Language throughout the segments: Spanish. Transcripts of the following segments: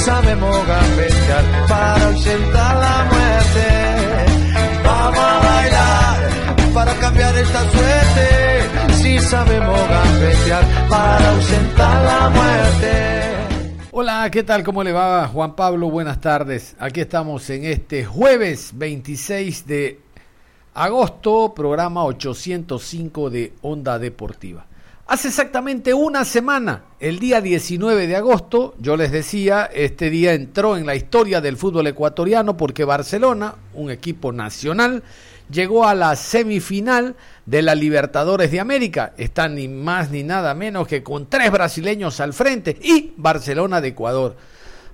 Sabemos gambetear para ausentar la muerte. Vamos a bailar para cambiar esta suerte. Si sabemos gambetear para ausentar la muerte. Hola, ¿qué tal? ¿Cómo le va Juan Pablo? Buenas tardes. Aquí estamos en este jueves 26 de agosto, programa 805 de Onda Deportiva. Hace exactamente una semana, el día 19 de agosto, yo les decía, este día entró en la historia del fútbol ecuatoriano porque Barcelona, un equipo nacional, llegó a la semifinal de la Libertadores de América. Está ni más ni nada menos que con tres brasileños al frente y Barcelona de Ecuador.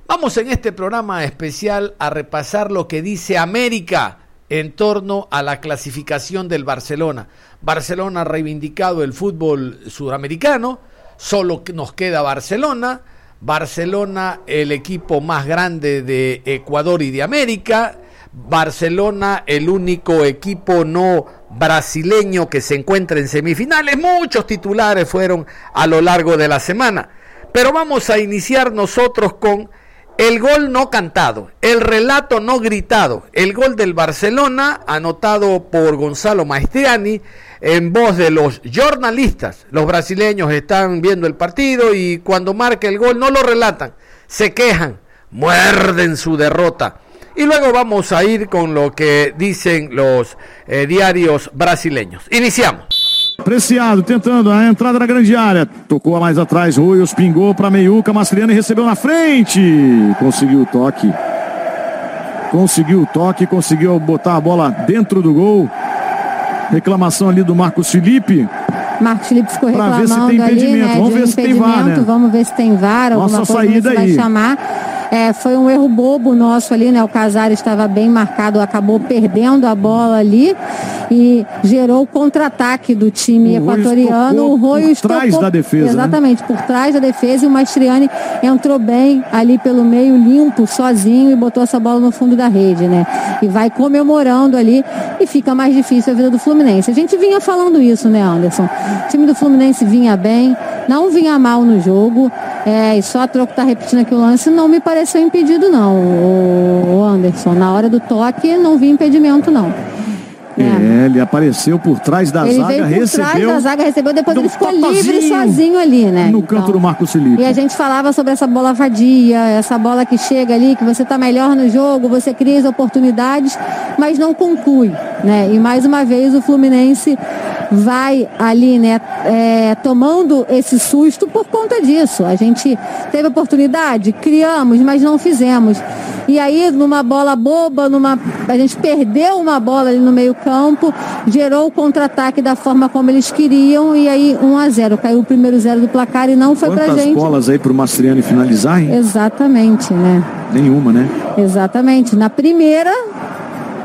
Vamos en este programa especial a repasar lo que dice América en torno a la clasificación del Barcelona. Barcelona ha reivindicado el fútbol sudamericano, solo nos queda Barcelona. Barcelona, el equipo más grande de Ecuador y de América. Barcelona, el único equipo no brasileño que se encuentra en semifinales. Muchos titulares fueron a lo largo de la semana. Pero vamos a iniciar nosotros con el gol no cantado, el relato no gritado, el gol del Barcelona anotado por Gonzalo Maestriani en voz de los jornalistas. Los brasileños están viendo el partido y cuando marca el gol no lo relatan, se quejan, muerden su derrota. Y luego vamos a ir con lo que dicen los eh, diarios brasileños. Iniciamos. Preciado tentando a entrada na grande área. Tocou mais atrás, Ruios pingou para Meiuca. Mastriani recebeu na frente. Conseguiu o toque. Conseguiu o toque, conseguiu botar a bola dentro do gol. Reclamação ali do Marcos Felipe. Marcos Felipe ficou reclamando ver se tem impedimento. Ali, né, Vamos ver se tem VAR, né? Vamos ver se tem VAR, alguma Nossa coisa saída vai chamar. É, foi um erro bobo nosso ali, né? O Casares estava bem marcado, acabou perdendo a bola ali e gerou o contra-ataque do time O equatoriano. O Royos por trás da defesa, né? Exatamente, por trás da defesa e o Mastriani entrou bem ali pelo meio, limpo, sozinho e botou essa bola no fundo da rede, né? E vai comemorando ali e fica mais difícil a vida do Fluminense. A gente vinha falando isso, né, Anderson? O time do Fluminense vinha bem, não vinha mal no jogo. É, e só a troco tá repetindo aqui o lance, não me pareceu impedido, não, o Anderson. Na hora do toque, não vi impedimento, não. É, ele apareceu por trás da Ele zaga, veio por recebeu. trás da zaga, recebeu, depois ele ficou livre sozinho ali, né? No canto do Marcos Felipe. E a gente falava sobre essa bola vadia, essa bola que chega ali, que você tá melhor no jogo, você cria as oportunidades, mas não conclui, né? E mais uma vez o Fluminense vai ali, né, é, tomando esse susto por conta disso. A gente teve oportunidade, criamos, mas não fizemos. E aí, numa bola boba, numa, a gente perdeu uma bola ali no meio campo, gerou o contra-ataque da forma como eles queriam, e aí 1 a 0 Caiu o primeiro zero do placar e não foi pra Quantas gente. bolas aí pro Mastriani finalizar, hein? Exatamente, né? Nenhuma, né? Exatamente. Na primeira,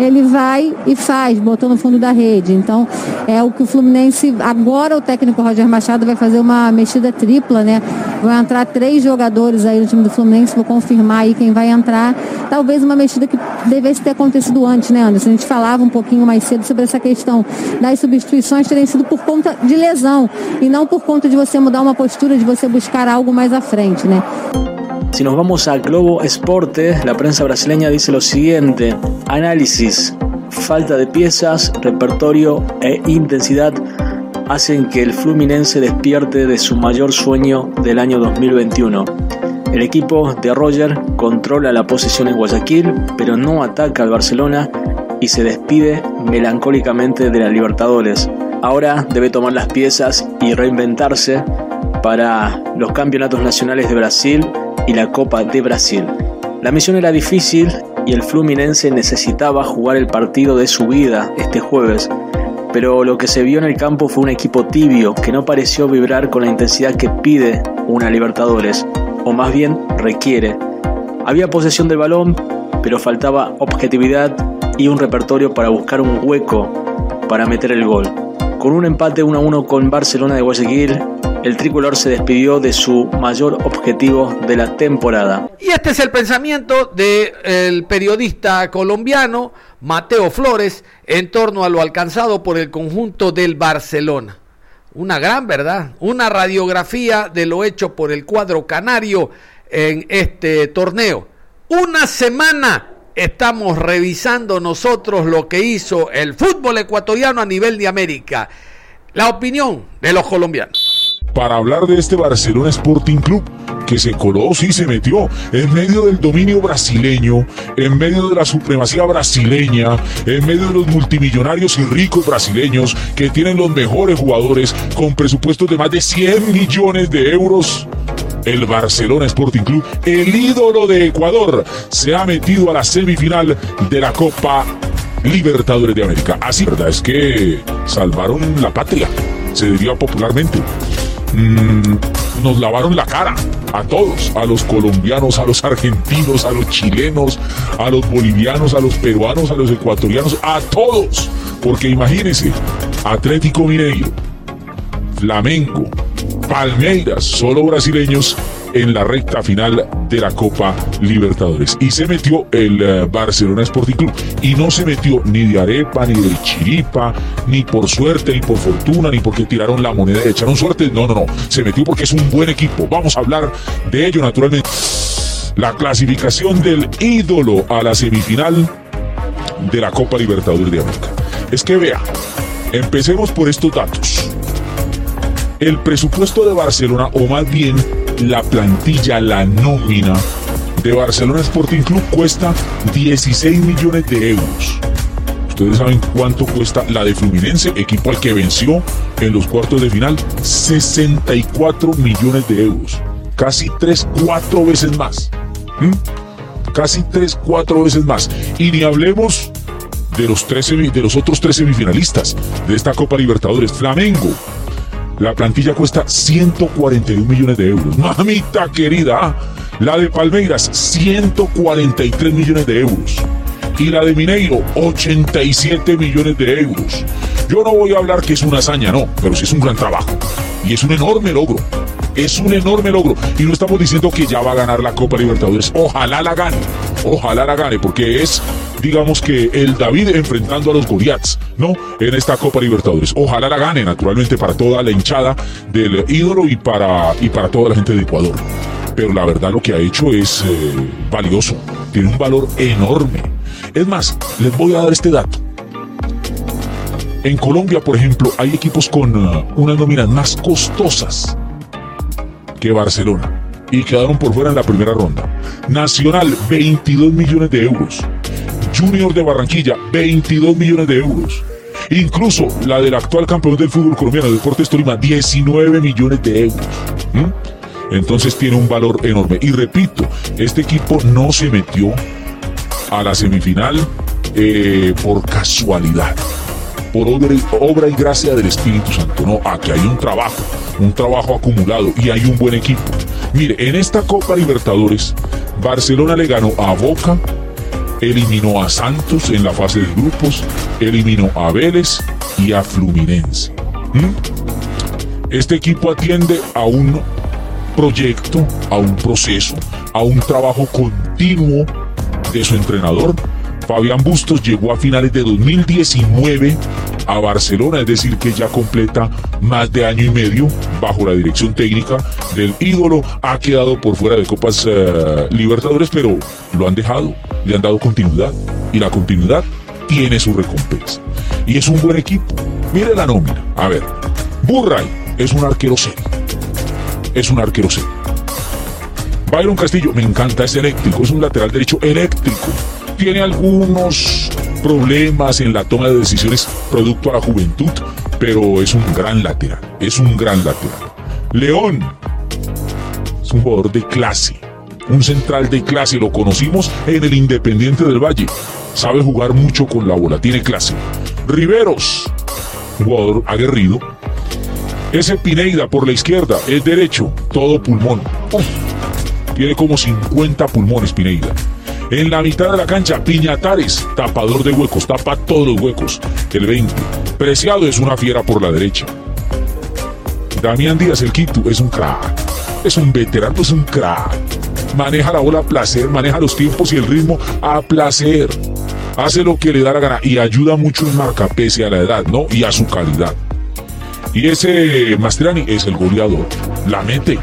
ele vai e faz, botou no fundo da rede. Então, é o que o Fluminense. Agora o técnico Roger Machado vai fazer uma mexida tripla, né? Vão entrar três jogadores aí no time do Fluminense, vou confirmar aí quem vai entrar. Talvez uma mexida que devesse ter acontecido antes, né, Anderson? A gente falava um pouquinho mais cedo sobre essa questão das substituições terem sido por conta de lesão e não por conta de você mudar uma postura, de você buscar algo mais à frente, né? Si nos vamos a Globo Esporte, la prensa brasileña dice lo siguiente, análisis, falta de piezas, repertorio e intensidad hacen que el Fluminense despierte de su mayor sueño del año 2021. El equipo de Roger controla la posesión en Guayaquil, pero no ataca al Barcelona y se despide melancólicamente de la Libertadores. Ahora debe tomar las piezas y reinventarse para los campeonatos nacionales de Brasil y la Copa de Brasil. La misión era difícil y el Fluminense necesitaba jugar el partido de su vida este jueves, pero lo que se vio en el campo fue un equipo tibio que no pareció vibrar con la intensidad que pide una Libertadores, o más bien requiere. Había posesión del balón, pero faltaba objetividad y un repertorio para buscar un hueco para meter el gol. Con un empate 1 a 1 con Barcelona de Guayaquil, el tricolor se despidió de su mayor objetivo de la temporada. Y este es el pensamiento del periodista colombiano Mateo Flores en torno a lo alcanzado por el conjunto del Barcelona. Una gran verdad, una radiografía de lo hecho por el cuadro canario en este torneo. Una semana estamos revisando nosotros lo que hizo el fútbol ecuatoriano a nivel de América. La opinión de los colombianos. Para hablar de este Barcelona Sporting Club que se coló, sí se metió en medio del dominio brasileño, en medio de la supremacía brasileña, en medio de los multimillonarios y ricos brasileños que tienen los mejores jugadores con presupuestos de más de 100 millones de euros el Barcelona Sporting Club, el ídolo de Ecuador, se ha metido a la semifinal de la Copa Libertadores de América. Así, ¿verdad? Es que salvaron la patria, se diría popularmente. Mm, nos lavaron la cara a todos, a los colombianos, a los argentinos, a los chilenos, a los bolivianos, a los peruanos, a los ecuatorianos, a todos. Porque imagínense, Atlético Mineiro, Flamengo, Palmeiras, solo brasileños en la recta final de la Copa Libertadores. Y se metió el eh, Barcelona Sporting Club. Y no se metió ni de arepa, ni de chiripa, ni por suerte, ni por fortuna, ni porque tiraron la moneda y echaron suerte. No, no, no. Se metió porque es un buen equipo. Vamos a hablar de ello naturalmente. La clasificación del ídolo a la semifinal de la Copa Libertadores de América. Es que vea, empecemos por estos datos. El presupuesto de Barcelona, o más bien la plantilla, la nómina de Barcelona Sporting Club cuesta 16 millones de euros. Ustedes saben cuánto cuesta la de Fluminense, equipo al que venció en los cuartos de final, 64 millones de euros. Casi 3, 4 veces más. ¿Mm? Casi 3, 4 veces más. Y ni hablemos de los, 13, de los otros tres semifinalistas de esta Copa Libertadores. Flamengo, la plantilla cuesta 141 millones de euros. Mamita querida, la de Palmeiras, 143 millones de euros. Y la de Mineiro, 87 millones de euros. Yo no voy a hablar que es una hazaña, no, pero sí es un gran trabajo. Y es un enorme logro. Es un enorme logro. Y no estamos diciendo que ya va a ganar la Copa Libertadores. Ojalá la gane. Ojalá la gane, porque es, digamos que el David enfrentando a los Goliaths, ¿no? En esta Copa Libertadores. Ojalá la gane, naturalmente, para toda la hinchada del ídolo y para, y para toda la gente de Ecuador. Pero la verdad lo que ha hecho es eh, valioso. Tiene un valor enorme. Es más, les voy a dar este dato. En Colombia, por ejemplo, hay equipos con uh, unas nóminas más costosas que Barcelona y quedaron por fuera en la primera ronda. Nacional, 22 millones de euros. Junior de Barranquilla, 22 millones de euros. Incluso la del actual campeón del fútbol colombiano, Deportes Tolima, 19 millones de euros. Entonces tiene un valor enorme. Y repito, este equipo no se metió a la semifinal eh, por casualidad, por obra y, obra y gracia del Espíritu Santo. No, aquí hay un trabajo un trabajo acumulado y hay un buen equipo. Mire, en esta Copa Libertadores, Barcelona le ganó a Boca, eliminó a Santos en la fase de grupos, eliminó a Vélez y a Fluminense. ¿Mm? Este equipo atiende a un proyecto, a un proceso, a un trabajo continuo de su entrenador. Fabián Bustos llegó a finales de 2019 a Barcelona, es decir, que ya completa más de año y medio bajo la dirección técnica del ídolo. Ha quedado por fuera de Copas eh, Libertadores, pero lo han dejado, le han dado continuidad y la continuidad tiene su recompensa. Y es un buen equipo. Mire la nómina. A ver, Burray es un arquero serio. Es un arquero serio. Byron Castillo, me encanta, es eléctrico, es un lateral derecho eléctrico. Tiene algunos problemas en la toma de decisiones producto a la juventud, pero es un gran lateral, es un gran lateral. León es un jugador de clase, un central de clase, lo conocimos en el Independiente del Valle. Sabe jugar mucho con la bola, tiene clase. Riveros, jugador aguerrido. Ese Pineida por la izquierda, es derecho, todo pulmón. tiene como 50 pulmones Pineida. En la mitad de la cancha, Piñatares, tapador de huecos, tapa todos los huecos. El 20. Preciado es una fiera por la derecha. Damián Díaz, el Quito, es un crack. Es un veterano, es un crack. Maneja la bola a placer, maneja los tiempos y el ritmo a placer. Hace lo que le da la gana y ayuda mucho en marca pese a la edad, ¿no? Y a su calidad. Y ese Mastriani es el goleador. La mete,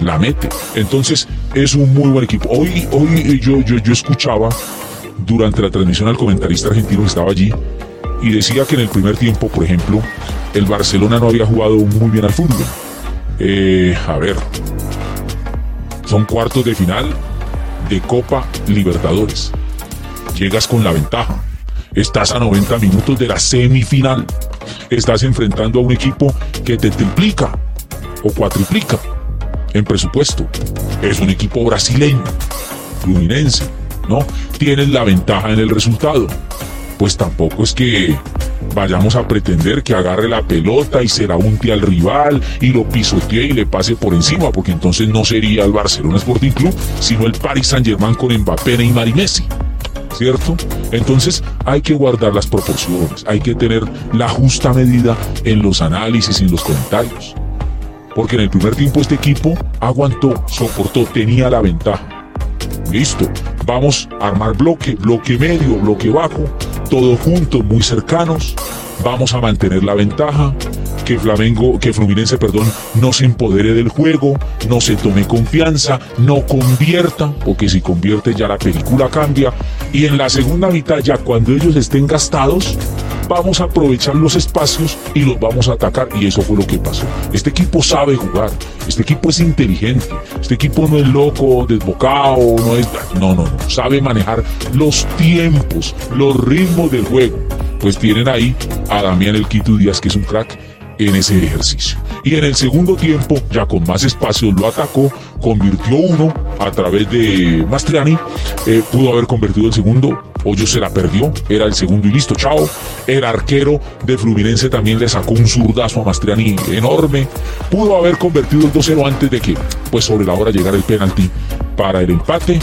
la mete. Entonces es un muy buen equipo. Hoy, hoy yo, yo, yo escuchaba durante la transmisión al comentarista argentino que estaba allí y decía que en el primer tiempo, por ejemplo, el Barcelona no había jugado muy bien al fútbol. Eh, a ver, son cuartos de final de Copa Libertadores. Llegas con la ventaja. Estás a 90 minutos de la semifinal. Estás enfrentando a un equipo que te triplica o cuatriplica en presupuesto. Es un equipo brasileño, fluminense, ¿no? Tienes la ventaja en el resultado. Pues tampoco es que vayamos a pretender que agarre la pelota y se la unte al rival y lo pisotee y le pase por encima, porque entonces no sería el Barcelona Sporting Club, sino el Paris Saint Germain con Mbappé, y Messi. ¿Cierto? Entonces hay que guardar las proporciones, hay que tener la justa medida en los análisis y en los comentarios. Porque en el primer tiempo este equipo aguantó, soportó, tenía la ventaja. Listo, vamos a armar bloque, bloque medio, bloque bajo, todos juntos, muy cercanos. Vamos a mantener la ventaja. Que Flamengo, que Fluminense, perdón, no se empodere del juego, no se tome confianza, no convierta, porque si convierte ya la película cambia. Y en la segunda mitad, ya cuando ellos estén gastados, vamos a aprovechar los espacios y los vamos a atacar. Y eso fue lo que pasó. Este equipo sabe jugar, este equipo es inteligente, este equipo no es loco, desbocado, no es... No, no, no. Sabe manejar los tiempos, los ritmos del juego. Pues tienen ahí a Damián El Quito Díaz, que es un crack en ese ejercicio. Y en el segundo tiempo, ya con más espacio, lo atacó, convirtió uno a través de Mastriani, eh, pudo haber convertido el segundo, Hoyo se la perdió, era el segundo y listo, chao. El arquero de Fluminense también le sacó un zurdazo a Mastriani enorme. Pudo haber convertido el 2-0 antes de que, pues sobre la hora, llegara el penalti para el empate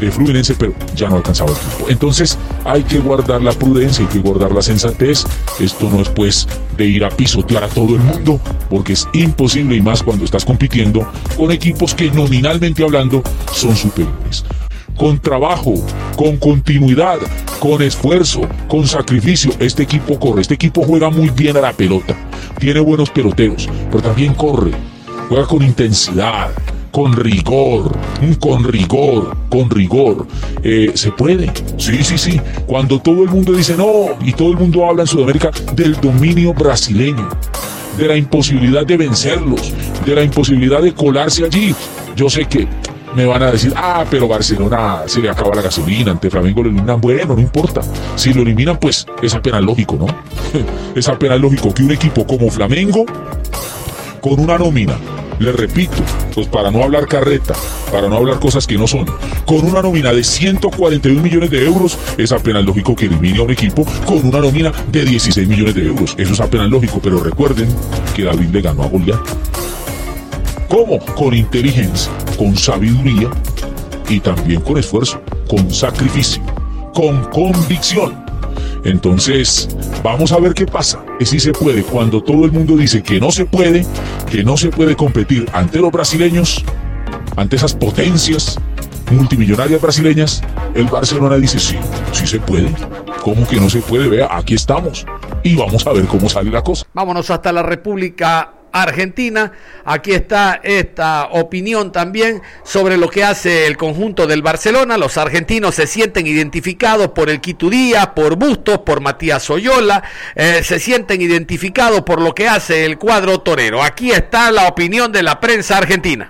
de Fluminense, pero ya no alcanzaba el tiempo. Entonces hay que guardar la prudencia, hay que guardar la sensatez. Esto no es pues de ir a pisotear a todo el mundo, porque es imposible y más cuando estás compitiendo con equipos que nominalmente hablando son superiores con trabajo, con continuidad, con esfuerzo, con sacrificio. Este equipo corre, este equipo juega muy bien a la pelota, tiene buenos peloteros, pero también corre, juega con intensidad, con rigor, con rigor, con rigor. Eh, se puede, sí, sí, sí. Cuando todo el mundo dice no, y todo el mundo habla en Sudamérica del dominio brasileño, de la imposibilidad de vencerlos, de la imposibilidad de colarse allí. Yo sé que me van a decir, ah, pero Barcelona se le acaba la gasolina, ante Flamengo lo eliminan. Bueno, no importa. Si lo eliminan, pues es apenas lógico, ¿no? es apenas lógico que un equipo como Flamengo, con una nómina, le repito, pues para no hablar carreta, para no hablar cosas que no son, con una nómina de 141 millones de euros, es apenas lógico que elimine a un equipo con una nómina de 16 millones de euros. Eso es apenas lógico, pero recuerden que David le ganó a Goliat. ¿Cómo? Con inteligencia, con sabiduría y también con esfuerzo, con sacrificio, con convicción. Entonces, vamos a ver qué pasa. Y si se puede, cuando todo el mundo dice que no se puede, que no se puede competir ante los brasileños, ante esas potencias multimillonarias brasileñas, el Barcelona dice sí, sí se puede. ¿Cómo que no se puede? Vea, aquí estamos. Y vamos a ver cómo sale la cosa. Vámonos hasta la República Argentina. Aquí está esta opinión también sobre lo que hace el conjunto del Barcelona. Los argentinos se sienten identificados por el Quitudía, por Bustos, por Matías Oyola, eh, se sienten identificados por lo que hace el cuadro torero. Aquí está la opinión de la prensa argentina.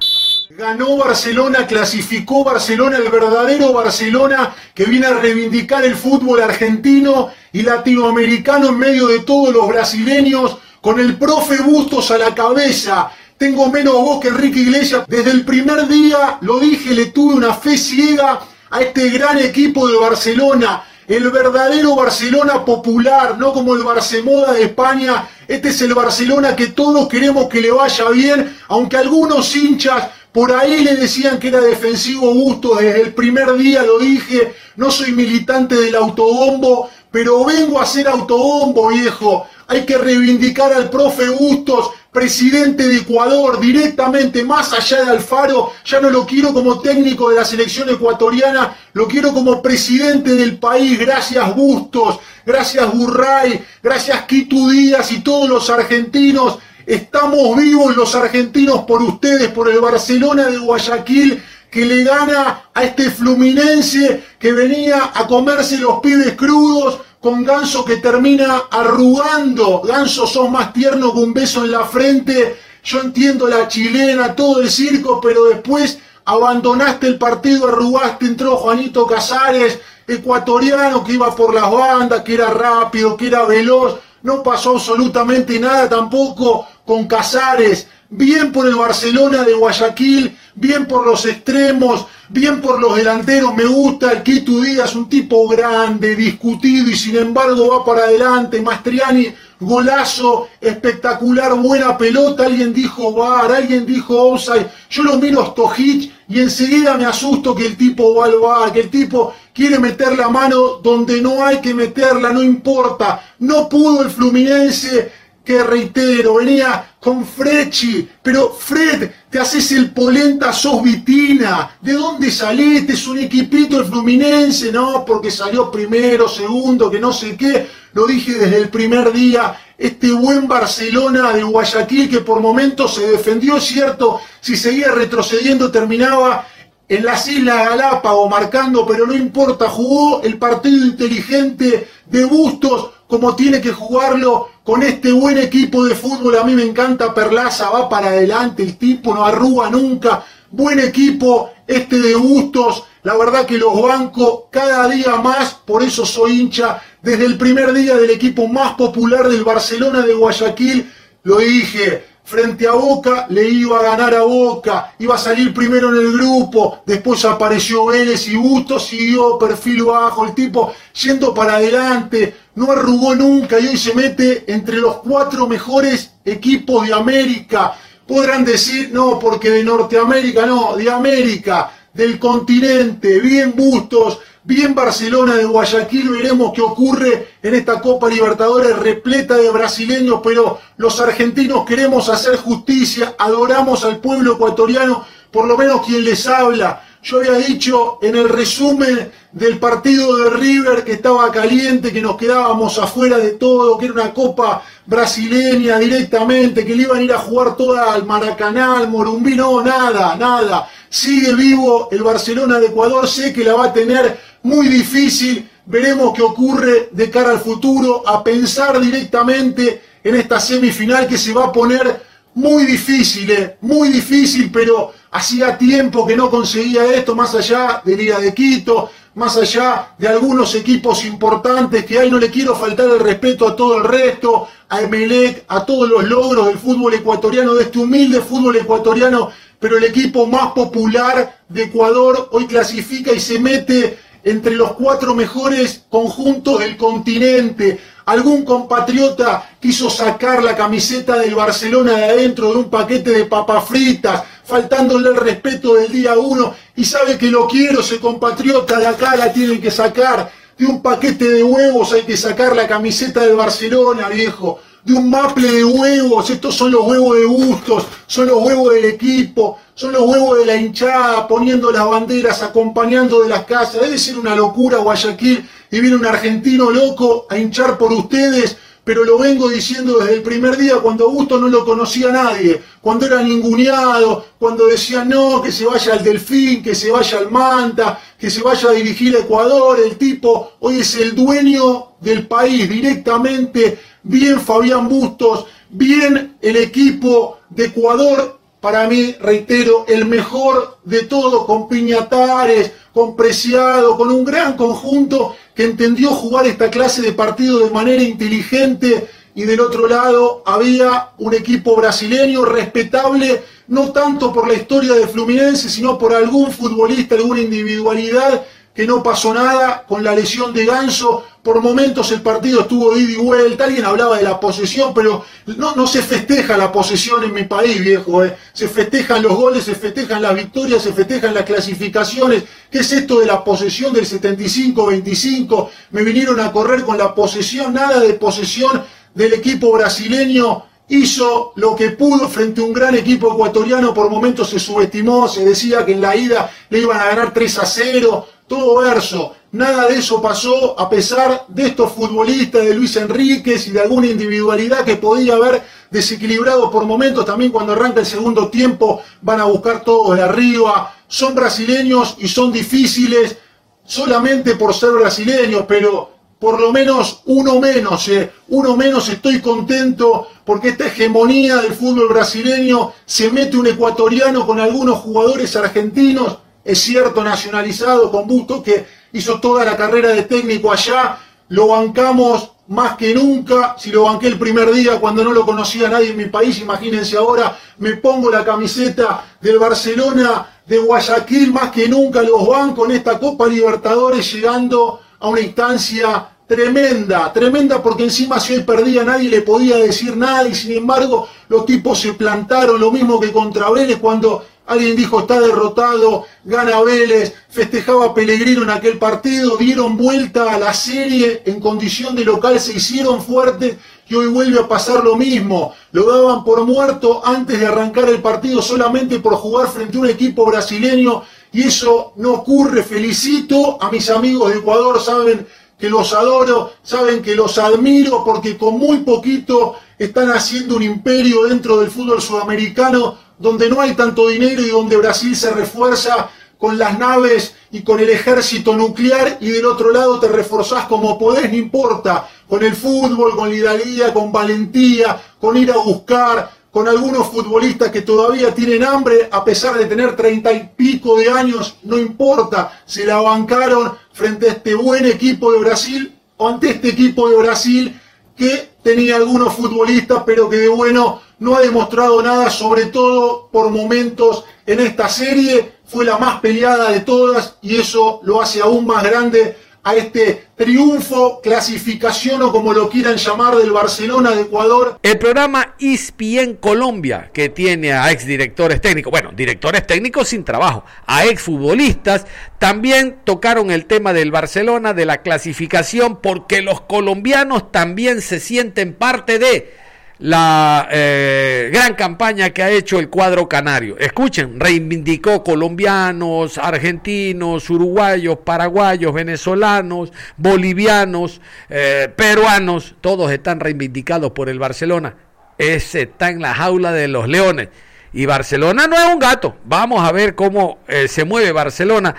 Ganó Barcelona, clasificó Barcelona, el verdadero Barcelona que viene a reivindicar el fútbol argentino y latinoamericano en medio de todos los brasileños con el profe Bustos a la cabeza, tengo menos voz que Enrique Iglesias. Desde el primer día, lo dije, le tuve una fe ciega a este gran equipo de Barcelona. El verdadero Barcelona popular, no como el Barcemoda de España. Este es el Barcelona que todos queremos que le vaya bien, aunque algunos hinchas por ahí le decían que era defensivo Bustos, desde el primer día lo dije, no soy militante del autobombo, pero vengo a ser autobombo, viejo. Hay que reivindicar al profe Bustos, presidente de Ecuador, directamente, más allá de Alfaro. Ya no lo quiero como técnico de la selección ecuatoriana, lo quiero como presidente del país. Gracias Bustos, gracias Burray, gracias Quito Díaz y todos los argentinos. Estamos vivos los argentinos por ustedes, por el Barcelona de Guayaquil que le gana a este Fluminense que venía a comerse los pibes crudos, con Ganso que termina arrugando. Ganso sos más tierno que un beso en la frente. Yo entiendo la chilena, todo el circo, pero después abandonaste el partido, arrugaste, entró Juanito Casares, ecuatoriano que iba por las bandas, que era rápido, que era veloz. No pasó absolutamente nada tampoco con Casares. Bien por el Barcelona de Guayaquil, bien por los extremos, bien por los delanteros, me gusta el Quito Díaz, un tipo grande, discutido y sin embargo va para adelante, Mastriani, golazo, espectacular, buena pelota, alguien dijo bar, alguien dijo offside, yo lo miro a Stojic y enseguida me asusto que el tipo va al bar, que el tipo quiere meter la mano donde no hay que meterla, no importa, no pudo el Fluminense que reitero, venía con Frechi, pero Fred, te haces el polenta, sos vitina, ¿de dónde saliste? Es un equipito el Fluminense, no, porque salió primero, segundo, que no sé qué, lo dije desde el primer día, este buen Barcelona de Guayaquil que por momentos se defendió, cierto, si seguía retrocediendo terminaba en las Islas Galápagos marcando, pero no importa, jugó el partido inteligente de Bustos como tiene que jugarlo con este buen equipo de fútbol. A mí me encanta Perlaza, va para adelante, el tipo no arruga nunca. Buen equipo este de Bustos. La verdad que los bancos cada día más, por eso soy hincha desde el primer día del equipo más popular del Barcelona de Guayaquil. Lo dije, frente a Boca, le iba a ganar a Boca, iba a salir primero en el grupo, después apareció Vélez y Busto, siguió perfil bajo, el tipo yendo para adelante, no arrugó nunca y hoy se mete entre los cuatro mejores equipos de América. Podrán decir, no, porque de Norteamérica, no, de América, del continente, bien Bustos, Bien Barcelona de Guayaquil, veremos qué ocurre en esta Copa Libertadores repleta de brasileños, pero los argentinos queremos hacer justicia, adoramos al pueblo ecuatoriano, por lo menos quien les habla. Yo había dicho en el resumen del partido de River que estaba caliente, que nos quedábamos afuera de todo, que era una copa brasileña directamente, que le iban a ir a jugar toda al Maracaná, al Morumbí, no, nada, nada. Sigue vivo el Barcelona de Ecuador, sé que la va a tener muy difícil. Veremos qué ocurre de cara al futuro, a pensar directamente en esta semifinal que se va a poner muy difícil, eh, muy difícil, pero hacía tiempo que no conseguía esto, más allá de Liga de Quito, más allá de algunos equipos importantes, que ahí no le quiero faltar el respeto a todo el resto, a Emelec, a todos los logros del fútbol ecuatoriano, de este humilde fútbol ecuatoriano, pero el equipo más popular de Ecuador hoy clasifica y se mete entre los cuatro mejores conjuntos del continente. Algún compatriota quiso sacar la camiseta del Barcelona de adentro de un paquete de papas fritas, faltándole el respeto del día uno, y sabe que lo quiero, ese compatriota de acá la tienen que sacar. De un paquete de huevos hay que sacar la camiseta del Barcelona, viejo de un maple de huevos, estos son los huevos de gustos, son los huevos del equipo, son los huevos de la hinchada, poniendo las banderas, acompañando de las casas. Debe ser una locura Guayaquil y viene un argentino loco a hinchar por ustedes, pero lo vengo diciendo desde el primer día, cuando Augusto no lo conocía nadie, cuando era ninguneado, cuando decía no, que se vaya al Delfín, que se vaya al Manta, que se vaya a dirigir a Ecuador, el tipo hoy es el dueño del país directamente bien Fabián Bustos, bien el equipo de Ecuador, para mí, reitero, el mejor de todo, con Piñatares, con Preciado, con un gran conjunto que entendió jugar esta clase de partido de manera inteligente. Y del otro lado había un equipo brasileño respetable, no tanto por la historia de Fluminense, sino por algún futbolista, alguna individualidad que no pasó nada con la lesión de Ganso. Por momentos el partido estuvo de ida y vuelta. Alguien hablaba de la posesión, pero no, no se festeja la posesión en mi país, viejo. Eh. Se festejan los goles, se festejan las victorias, se festejan las clasificaciones. ¿Qué es esto de la posesión del 75-25? Me vinieron a correr con la posesión, nada de posesión del equipo brasileño hizo lo que pudo frente a un gran equipo ecuatoriano, por momentos se subestimó, se decía que en la ida le iban a ganar 3 a 0, todo verso. Nada de eso pasó a pesar de estos futbolistas, de Luis Enríquez y de alguna individualidad que podía haber desequilibrado por momentos. También cuando arranca el segundo tiempo van a buscar todo de arriba. Son brasileños y son difíciles solamente por ser brasileños, pero por lo menos uno menos, eh. uno menos estoy contento porque esta hegemonía del fútbol brasileño se mete un ecuatoriano con algunos jugadores argentinos es cierto, nacionalizado con Busto, que hizo toda la carrera de técnico allá, lo bancamos más que nunca, si lo banqué el primer día cuando no lo conocía nadie en mi país, imagínense ahora, me pongo la camiseta del Barcelona de Guayaquil, más que nunca los banco en esta Copa Libertadores llegando a una instancia tremenda, tremenda porque encima si hoy perdía nadie le podía decir nada y sin embargo los tipos se plantaron, lo mismo que contra Vélez cuando Alguien dijo está derrotado, gana Vélez, festejaba Pellegrino en aquel partido, dieron vuelta a la serie en condición de local, se hicieron fuertes y hoy vuelve a pasar lo mismo. Lo daban por muerto antes de arrancar el partido solamente por jugar frente a un equipo brasileño y eso no ocurre. Felicito a mis amigos de Ecuador, saben que los adoro, saben que los admiro porque con muy poquito están haciendo un imperio dentro del fútbol sudamericano donde no hay tanto dinero y donde Brasil se refuerza con las naves y con el ejército nuclear y del otro lado te reforzás como podés, no importa, con el fútbol, con hidalguía, con valentía, con ir a buscar, con algunos futbolistas que todavía tienen hambre, a pesar de tener treinta y pico de años, no importa, se la bancaron frente a este buen equipo de Brasil o ante este equipo de Brasil que tenía algunos futbolistas, pero que de bueno no ha demostrado nada, sobre todo por momentos en esta serie. Fue la más peleada de todas y eso lo hace aún más grande a este triunfo, clasificación o como lo quieran llamar del Barcelona de Ecuador. El programa en Colombia, que tiene a ex directores técnicos, bueno, directores técnicos sin trabajo, a ex futbolistas, también tocaron el tema del Barcelona, de la clasificación, porque los colombianos también se sienten parte de la eh, gran campaña que ha hecho el cuadro canario. Escuchen, reivindicó colombianos, argentinos, uruguayos, paraguayos, venezolanos, bolivianos, eh, peruanos, todos están reivindicados por el Barcelona. Ese está en la jaula de los leones. Y Barcelona no es un gato. Vamos a ver cómo eh, se mueve Barcelona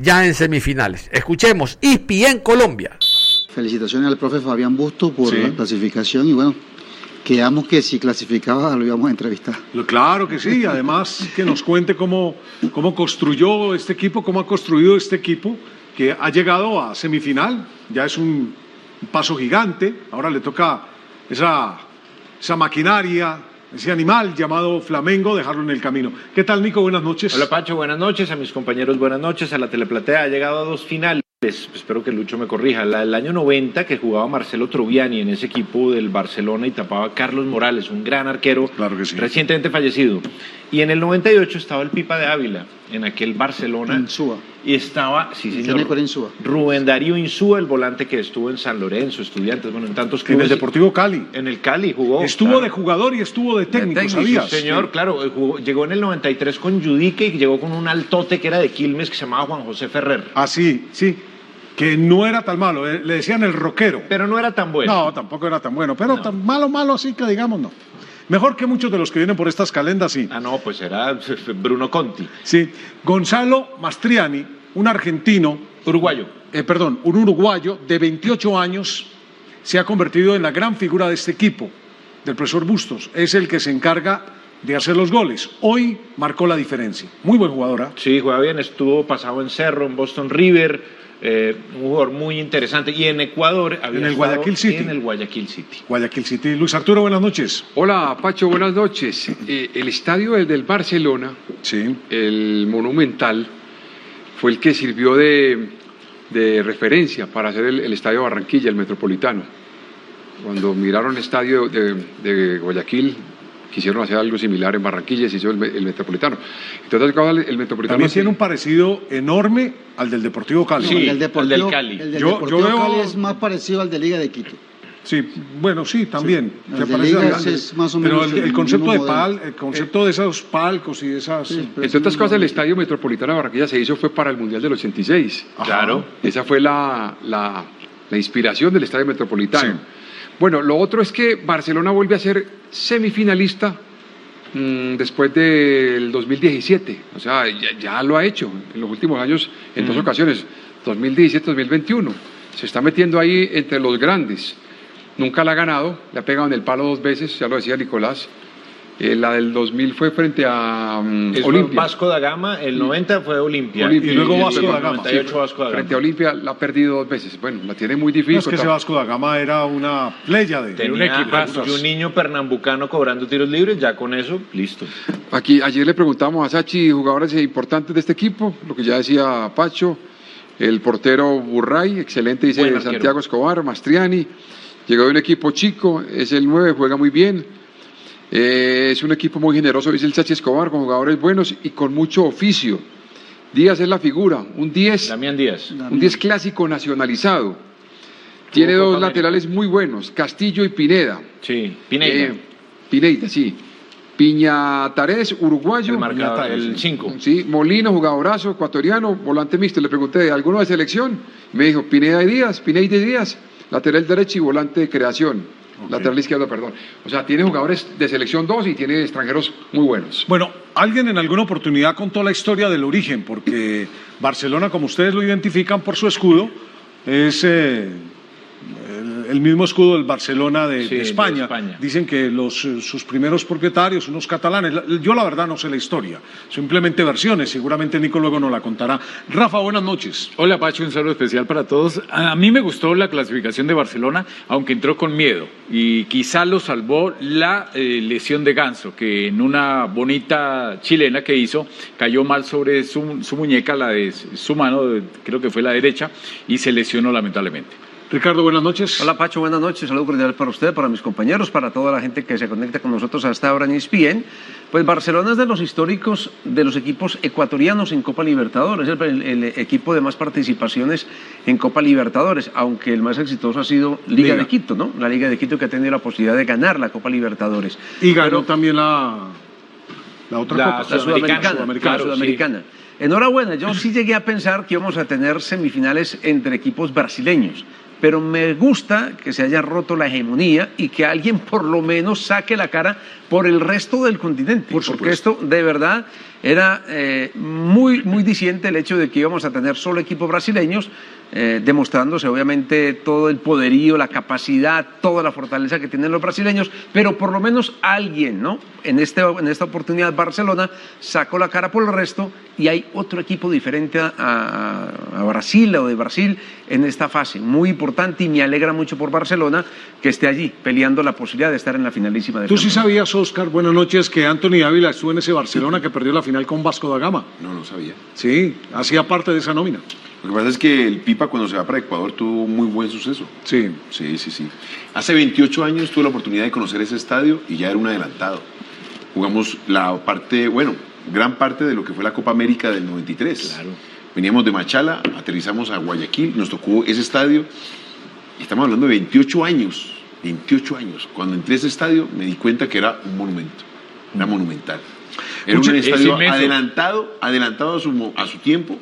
ya en semifinales. Escuchemos, ISPI en Colombia. Felicitaciones al profe Fabián Busto por la clasificación y bueno, Quedamos que si clasificaba lo íbamos a entrevistar. Claro que sí, además que nos cuente cómo, cómo construyó este equipo, cómo ha construido este equipo, que ha llegado a semifinal, ya es un, paso gigante, ahora le toca esa, esa maquinaria, ese animal llamado Flamengo, dejarlo en el camino. ¿Qué tal, Nico? Buenas noches. Hola, Pacho, buenas noches. A mis compañeros, buenas noches. A la Teleplatea ha llegado a dos finales. Espero que Lucho me corrija. La del año 90 que jugaba Marcelo Troviani en ese equipo del Barcelona y tapaba Carlos Morales, un gran arquero recientemente fallecido. Y en el 98 estaba el Pipa de Ávila en aquel Barcelona. Insúa. Y estaba, sí señor, Rubén Darío Insúa, el volante que estuvo en San Lorenzo, estudiantes, bueno, en tantos clubes. En el Deportivo Cali. En el Cali jugó. Estuvo de jugador y estuvo de técnico, ¿sabías? señor, claro, llegó en el 93 con Judique y llegó con un altote que era de Quilmes que se llamaba Juan José Ferrer. Ah, sí, sí que no era tan malo, eh, le decían el rockero. Pero no era tan bueno. No, tampoco era tan bueno, pero tan malo, malo así que digamos no. Mejor que muchos de los que vienen por estas calendas, sí. Ah, no, pues era Bruno Conti. Sí, Gonzalo Mastriani, un argentino. Uruguayo. Eh, perdón, un uruguayo de 28 años, se ha convertido en la gran figura de este equipo, del profesor Bustos. Es el que se encarga de hacer los goles. Hoy marcó la diferencia. Muy buen jugador. ¿ah? Sí, juega bien, estuvo pasado en Cerro, en Boston River, eh, un jugador muy interesante. Y en Ecuador había En el Guayaquil City. En el Guayaquil City. Guayaquil City. Luis Arturo, buenas noches. Hola, Pacho, buenas noches. Eh, el estadio el del Barcelona, el Monumental, fue el que sirvió de, de referencia para hacer el, el estadio Barranquilla, el Metropolitano. Cuando miraron el estadio de, de Guayaquil, quisieron hacer algo similar en Barranquilla y se hizo el, me- el Metropolitano. Entonces, el, el Metropolitano... También sí- tiene un parecido enorme al del Deportivo Cali. No, el del Deportivo, El del Yo- Deportivo yo veo- Cali es más parecido al de Liga de Quito. Sí, bueno, sí, también. Sí. Se es- más o pero menos el, el el concepto de pal, el concepto de esos palcos y de esas. Entre otras cosas, el Estadio Metropolitano de Barranquilla se hizo fue para el Mundial del 86. Claro. Esa fue la, la- la inspiración del Estadio Metropolitano. Bueno, lo otro es que Barcelona vuelve a ser semifinalista mm, después del 2017. O sea, ya, ya lo ha hecho en los últimos años en dos ocasiones, 2017-2021. Se está metiendo ahí entre los grandes. Nunca la ha ganado, le ha pegado en el palo dos veces, ya lo decía Nicolás. Eh, la del 2000 fue frente a mm, Es Olimpia. Vasco da Gama, el 90 fue Olimpia. Olimpia. el Sí, 98 Vasco da Frente a Gama. Olimpia la ha perdido dos veces. Bueno, la tiene muy difícil. No, es que ese Vasco da Gama era una playa de Tenía y un niño pernambucano cobrando tiros libres, ya con eso, listo. Aquí, ayer le preguntamos a Sachi, jugadores importantes de este equipo, lo que ya decía Pacho, el portero Burray, excelente, dice. Santiago Escobar, Mastriani, llegó de un equipo chico, es el 9, juega muy bien, Eh, es un equipo muy generoso, dice el Sachi Escobar, con jugadores buenos y con mucho oficio. Díaz es la figura, un 10, Damián Díaz. un 10 clásico nacionalizado. Tiene Copa dos América. laterales muy buenos, Castillo y Pineda. Sí, Pineida. Eh, Pineida, sí. Piñatares, uruguayo. El 5. Sí, Molino, jugadorazo, ecuatoriano, volante mixto. Le pregunté, ¿alguno de selección? Me dijo, Pineda y Díaz, Pineda y Díaz, lateral derecho y volante de creación. Lateral izquierdo, perdón. O sea, tiene jugadores de selección 2 y tiene extranjeros muy buenos. Bueno, alguien en alguna oportunidad contó la historia del origen, porque Barcelona, como ustedes lo identifican por su escudo, es eh, el, mismo escudo del Barcelona de, Sí, de de España. Dicen que los, eh, sus primeros propietarios, unos catalanes, la- yo la verdad no sé la historia, simplemente versiones, seguramente Nico luego nos la contará. Rafa, buenas noches. Hola Pacho, un saludo especial para todos. A mí me gustó la clasificación de Barcelona, aunque entró con miedo y quizá lo salvó la eh, lesión de Ganso, que en una bonita chilena que hizo cayó mal sobre su, su muñeca, la de su mano, de- creo que fue la derecha, y se lesionó lamentablemente. Ricardo, buenas noches. Hola Pacho, buenas noches. Saludo cordial para usted, para mis compañeros, para toda la gente que se conecta con nosotros hasta ahora en ESPN. Pues Barcelona es de los históricos de los equipos ecuatorianos en Copa Libertadores, el, el- el equipo de más participaciones en Copa Libertadores, aunque el más exitoso ha sido Liga, Liga. de Quito, ¿no? La Liga de Quito que ha tenido la posibilidad de ganar la Copa Libertadores. Y ganó también la, la otra la, copa. la sudamericana, Sudamericana. la sudamericana. Enhorabuena, yo sí llegué a pensar que íbamos a tener semifinales entre equipos brasileños, pero me gusta que se haya roto la hegemonía y que alguien por lo menos saque la cara por el resto del continente, porque esto de verdad era eh, muy, muy diciente el hecho de que íbamos a tener solo equipos brasileños, eh, demostrándose obviamente todo el poderío, la capacidad, toda la fortaleza que tienen los brasileños, pero por lo menos alguien, ¿no? En, este, en esta oportunidad Barcelona sacó la cara por el resto y hay otro equipo diferente a, a- a Brasil o de Brasil en esta fase, muy importante y me alegra mucho por Barcelona que esté allí peleando la posibilidad de estar en la finalísima de ¿Tú sí sabías, Oscar, buenas noches, que Anthony Ávila estuvo en ese Barcelona que perdió la final con Vasco da Gama? No, no sabía. Sí, hacía parte de esa nómina. Lo que pasa es que el Pipa cuando se va para Ecuador tuvo muy buen suceso. Sí. Sí, sí, sí. Hace 28 años tuve la oportunidad de conocer ese estadio y ya era un adelantado. Jugamos la parte, bueno, gran parte de lo que fue la Copa América del 93. Claro. Veníamos de Machala, aterrizamos a Guayaquil, nos tocó ese estadio. Y estamos hablando de 28 años, 28 años. Cuando entré a ese estadio me di cuenta que era un monumento, era monumental. Era Mucho- un es estadio adelantado, adelantado a su, mo- a su tiempo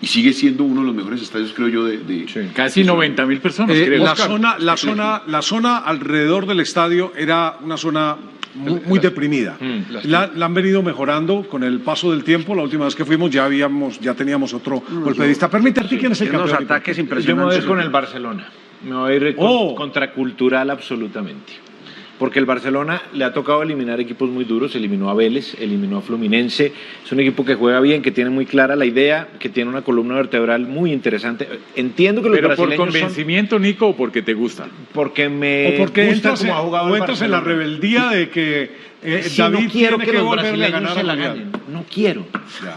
y sigue siendo uno de los mejores estadios, creo yo, de... de- Casi 90 mil personas, Eh, creo. la, Oscar. zona, la, zona, la zona alrededor del estadio era una zona muy, muy deprimida. La, la han venido mejorando con el paso del tiempo. La última vez que fuimos ya habíamos, ya teníamos otro golpedista. Permítame, ¿quién es el campeón? ataques Yo me voy a ir con el Barcelona. Me voy a ir con- Oh. contracultural absolutamente. Porque el Barcelona le ha tocado eliminar equipos muy duros, eliminó a Vélez, eliminó a Fluminense, es un equipo que juega bien, que tiene muy clara la idea, que tiene una columna vertebral muy interesante. Entiendo que los Pero por brasileños son- convencimiento, Nico, o porque te gusta. porque me O porque gusta entras, cómo ha jugado o el entras en la Barcelona. rebeldía de que eh, Sí, David no quiero tiene que, que, los brasileños se la ganen. No quiero.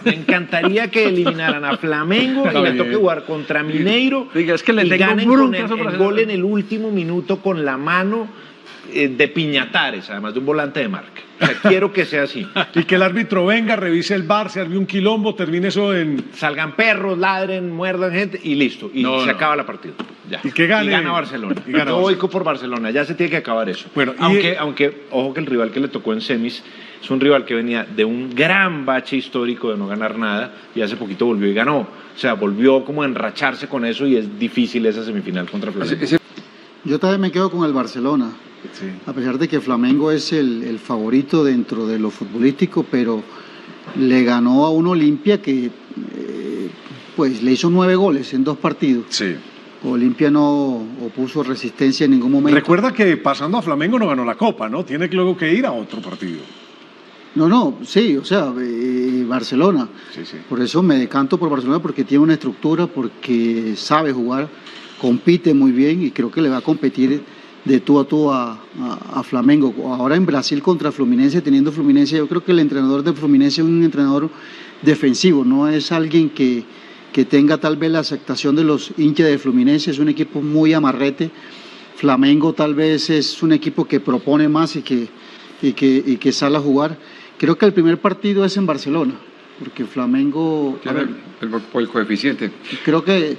Me encantaría que eliminaran a Flamengo y le toque jugar contra Mineiro Diga, es que le y ganen con el, el gol en el último minuto con la mano eh, de Piñatares, además de un volante de marca. O sea, quiero que sea así. Y que el árbitro venga, revise el bar, se arme un quilombo, termine eso en... Salgan perros, ladren, muerdan gente y listo. Y No, se no. acaba la partida. Ya. Y que gane- gana Barcelona. y gana Yo voy por Barcelona. Ya se tiene que acabar eso. Bueno, y- aunque, aunque, ojo que el rival que le tocó en semis es un rival que venía de un gran bache histórico de no ganar nada y hace poquito volvió y ganó. O sea, volvió como a enracharse con eso y es difícil esa semifinal contra Flamengo. Yo también me quedo con el Barcelona. A pesar de que Flamengo es el, el favorito dentro de lo futbolístico, pero le ganó a un Olimpia que eh, pues le hizo nueve goles en dos partidos. Sí. Olimpia no opuso resistencia en ningún momento. Recuerda que pasando a Flamengo no ganó la Copa, ¿no? Tiene luego que ir a otro partido. No, no, sí, o sea, eh, Barcelona. Sí, sí. Por eso me decanto por Barcelona porque tiene una estructura, porque sabe jugar, compite muy bien y creo que le va a competir de tú a tú a, a- a Flamengo. Ahora en Brasil contra Fluminense, teniendo Fluminense, yo creo que el entrenador de Fluminense es un entrenador defensivo, no es alguien que, que tenga tal vez la aceptación de los hinchas de Fluminense, es un equipo muy amarrete. Flamengo tal vez es un equipo que propone más y que, y que, y que sale a jugar. Creo que el primer partido es en Barcelona, porque Flamengo... a Tiene ver, el, el- por el coeficiente. creo que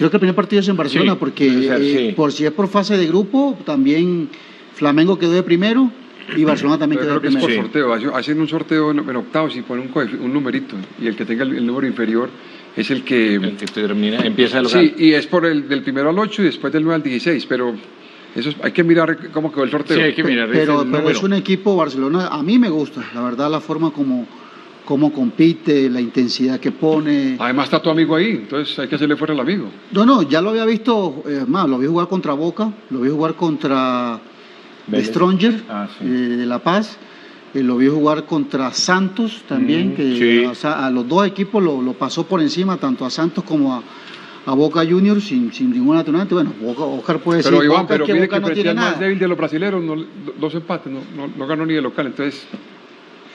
creo que el primer partido es en Barcelona Sí, porque ser, eh, sí. por si es por fase de grupo también Flamengo quedó de primero y Barcelona también Pero quedó de creo que es primero. por sorteo. Hacen- Hacen un sorteo en, octavos y ponen un, numerito. Y el que tenga el, el número inferior es el que. El que termina, empieza el local. Sí, y es por el del primero al 8 y después del 9 al 16. Pero eso es- hay que mirar cómo quedó el sorteo. pero, pero es un equipo Barcelona a mí me gusta la verdad la forma como cómo compite la intensidad que pone Además está tu amigo ahí, entonces hay que hacerle fuera al amigo. no no ya lo había visto eh, más lo vi jugar contra Boca lo vi jugar contra Vélez. Stronger Ah, eh, de La Paz eh, lo vi jugar contra Santos también Mm, que sí. o sea, a los dos equipos lo, lo pasó por encima tanto a Santos como a a Boca Juniors sin, sin ninguna atenuante. Bueno, Boca, Oscar puede decir Pero Iván, Boca, pero que mire Boca que no tiene al más nada. débil de los brasileños, no- dos empates, no, no, no ganó ni de local. Entonces,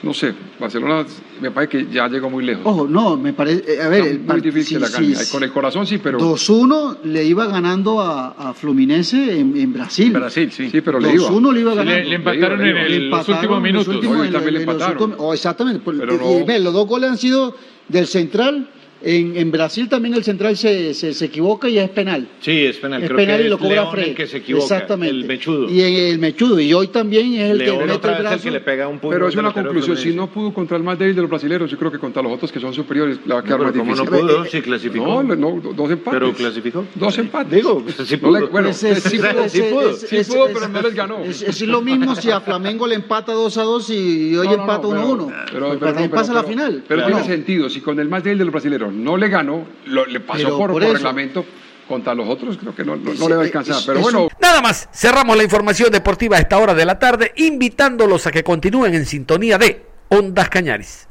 no sé, Barcelona me parece que ya llegó muy lejos. Ojo, no, me parece. eh, a ver, Está el muy difícil sí, la sí. Con el corazón sí, pero... 2-1 le iba ganando a, a Fluminense en, en Brasil. Brasil, sí. Sí, pero le iba. 2-1 le iba Sí, le- ganando. le empataron Le iba, en los últimos en los minutos. últimos- Hoy en también le en los empataron. últimos- oh, exactamente. Pero y, no- ve, los dos goles han sido del central. En, en Brasil también el central se, se, se equivoca y es penal. Sí, es penal. Es Creo penal que y lo cobra León el que se equivoca. Exactamente. El mechudo. Y en el mechudo. Y hoy también es el León que mete otra el vez el brazo. que le pega un puño Pero es una conclusión, si no pudo contra el más débil de los brasileños, yo creo que contra los otros que son superiores le va a quedar pero más ¿cómo no difícil. pudo? Sí, clasificó. No, no, no, dos empates. Pero clasificó. Dos empates. Digo, sí No le- pudo. bueno, Ese- sí ese- pudo, ese- sí pudo, ese- sí ese- pudo, ese- pero no les ganó. Es, es lo mismo si a Flamengo le empata 2 a 2 y hoy No, no, empata no, 1 a pero- 1. Pero, Pues pero no, pasa la final. Pero tiene sentido, si con el más débil de los brasileños no le ganó, lo- le pasó Pero por, por por eso- reglamento, contra los otros creo que no, no- le va a alcanzar. es- Pero bueno, Nada más, cerramos la información deportiva a esta hora de la tarde, invitándolos a que continúen en sintonía de Ondas Cañaris.